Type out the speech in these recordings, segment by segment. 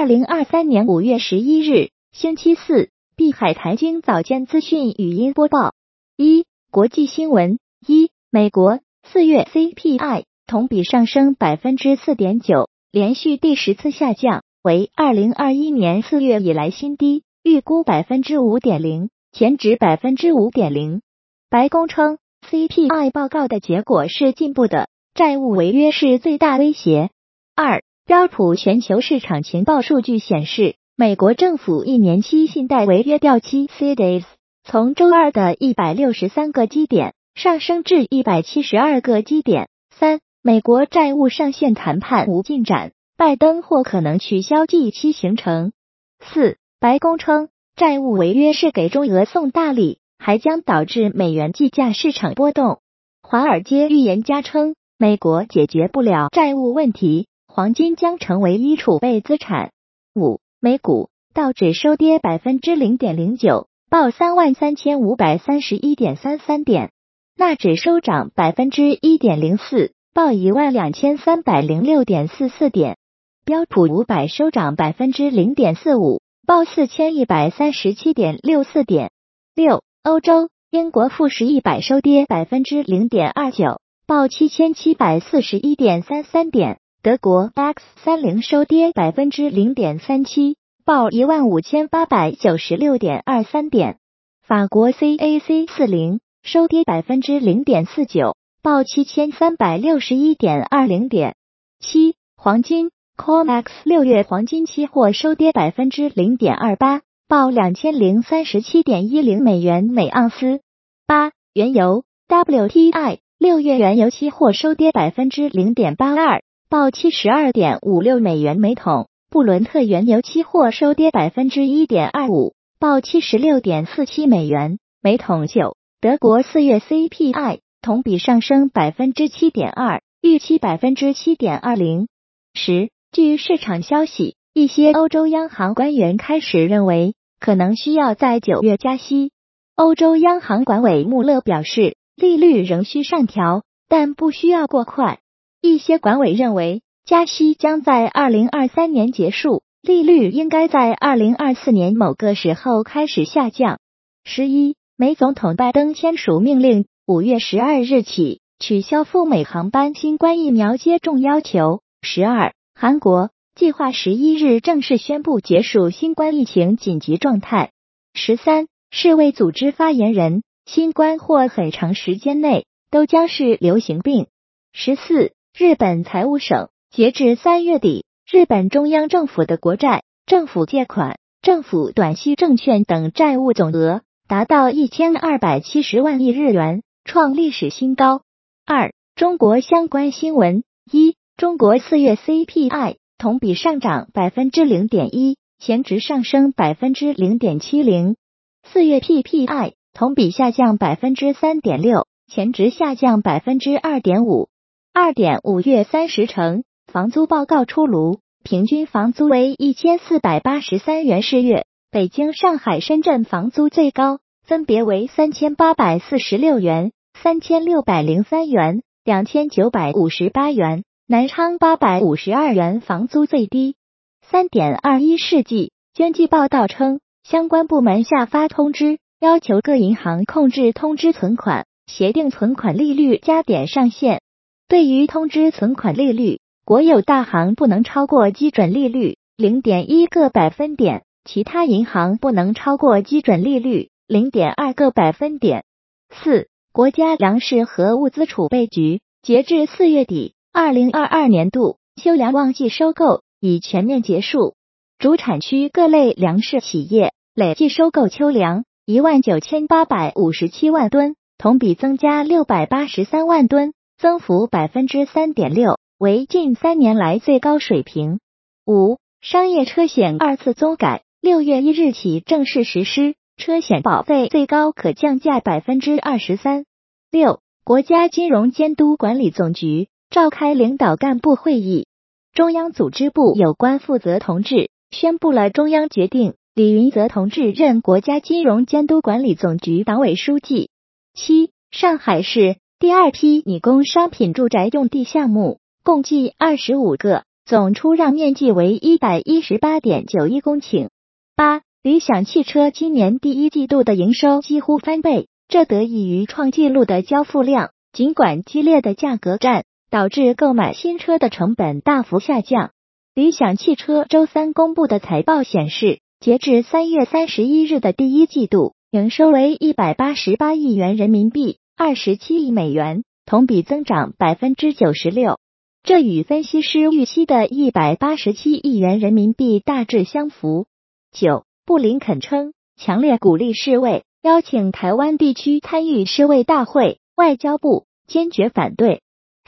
二零二三年五月十一日，星期四，碧海财经早间资讯语音播报：一、国际新闻：一、美国四月 CPI 同比上升百分之四点九，连续第十次下降，为二零二一年四月以来新低，预估百分之五点零，前值百分之五点零。白宫称，CPI 报告的结果是进步的，债务违约是最大威胁。二。标普全球市场情报数据显示，美国政府一年期信贷违约掉期 （CDS） 从周二的一百六十三个基点上升至一百七十二个基点。三、美国债务上限谈判无进展，拜登或可能取消 G 期行程。四、白宫称，债务违约是给中俄送大礼，还将导致美元计价市场波动。华尔街预言家称，美国解决不了债务问题。黄金将成为一储备资产。五、美股道指收跌百分之零点零九，报三万三千五百三十一点三三点；纳指收涨百分之一点零四，报一万两千三百零六点四四点；标普五百收涨百分之零点四五，报四千一百三十七点六四点。六、欧洲英国富时一百收跌百分之零点二九，报七千七百四十一点三三点。德国 DAX 三零收跌百分之零点三七，报一万五千八百九十六点二三点。法国 CAC 四零收跌百分之零点四九，报七千三百六十一点二零点。七黄金 COMEX 六月黄金期货收跌百分之零点二八，报两千零三十七点一零美元每盎司。八原油 WTI 六月原油期货收跌百分之零点八二。报七十二点五六美元每桶，布伦特原油期货收跌百分之一点二五，报七十六点四七美元每桶。九，德国四月 CPI 同比上升百分之七点二，预期百分之七点二零。十，据市场消息，一些欧洲央行官员开始认为可能需要在九月加息。欧洲央行管委穆勒表示，利率仍需上调，但不需要过快。一些管委认为，加息将在二零二三年结束，利率应该在二零二四年某个时候开始下降。十一，美总统拜登签署命令，五月十二日起取消赴美航班新冠疫苗接种要求。十二，韩国计划十一日正式宣布结束新冠疫情紧急状态。十三，世卫组织发言人，新冠或很长时间内都将是流行病。十四。日本财务省截至三月底，日本中央政府的国债、政府借款、政府短期证券等债务总额达到一千二百七十万亿日元，创历史新高。二、中国相关新闻：一、中国四月 CPI 同比上涨百分之零点一，前值上升百分之零点七零；四月 PPI 同比下降百分之三点六，前值下降百分之二点五。二点五月三十城房租报告出炉，平均房租为一千四百八十三元四月。北京、上海、深圳房租最高，分别为三千八百四十六元、三千六百零三元、两千九百五十八元。南昌八百五十二元房租最低。三点二一世纪经济报道称，相关部门下发通知，要求各银行控制通知存款，协定存款利率加点上限。对于通知存款利率，国有大行不能超过基准利率零点一个百分点，其他银行不能超过基准利率零点二个百分点。四、国家粮食和物资储备局截至四月底，二零二二年度秋粮旺季收购已全面结束，主产区各类粮食企业累计收购秋粮一万九千八百五十七万吨，同比增加六百八十三万吨。增幅百分之三点六，为近三年来最高水平。五、商业车险二次增改，六月一日起正式实施，车险保费最高可降价百分之二十三。六、国家金融监督管理总局召开领导干部会议，中央组织部有关负责同志宣布了中央决定，李云泽同志任国家金融监督管理总局党委书记。七、上海市。第二批拟供商品住宅用地项目共计二十五个，总出让面积为一百一十八点九一公顷。八，理想汽车今年第一季度的营收几乎翻倍，这得益于创纪录的交付量。尽管激烈的价格战导致购买新车的成本大幅下降，理想汽车周三公布的财报显示，截至三月三十一日的第一季度。营收为一百八十八亿元人民币，二十七亿美元，同比增长百分之九十六。这与分析师预期的一百八十七亿元人民币大致相符。九，布林肯称强烈鼓励世卫，邀请台湾地区参与世卫大会，外交部坚决反对。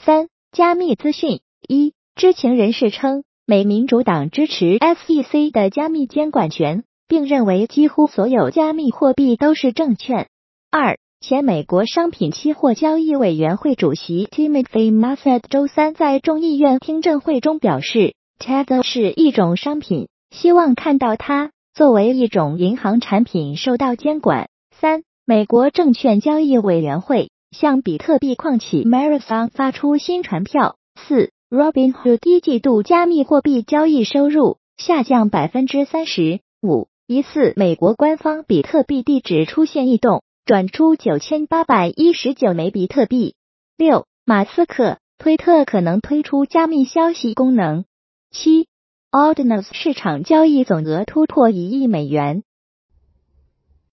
三，加密资讯一，知情人士称，美民主党支持 SEC 的加密监管权。并认为几乎所有加密货币都是证券。二前美国商品期货交易委员会主席 Timothy m a s s e t 周三在众议院听证会中表示，Tether 是一种商品，希望看到它作为一种银行产品受到监管。三美国证券交易委员会向比特币矿企 Marathon 发出新传票。四 Robinhood 一季度加密货币交易收入下降百分之三十五。疑似美国官方比特币地址出现异动，转出九千八百一十九枚比特币。六，马斯克推特可能推出加密消息功能。七，Ordinals 市场交易总额突破一亿美元。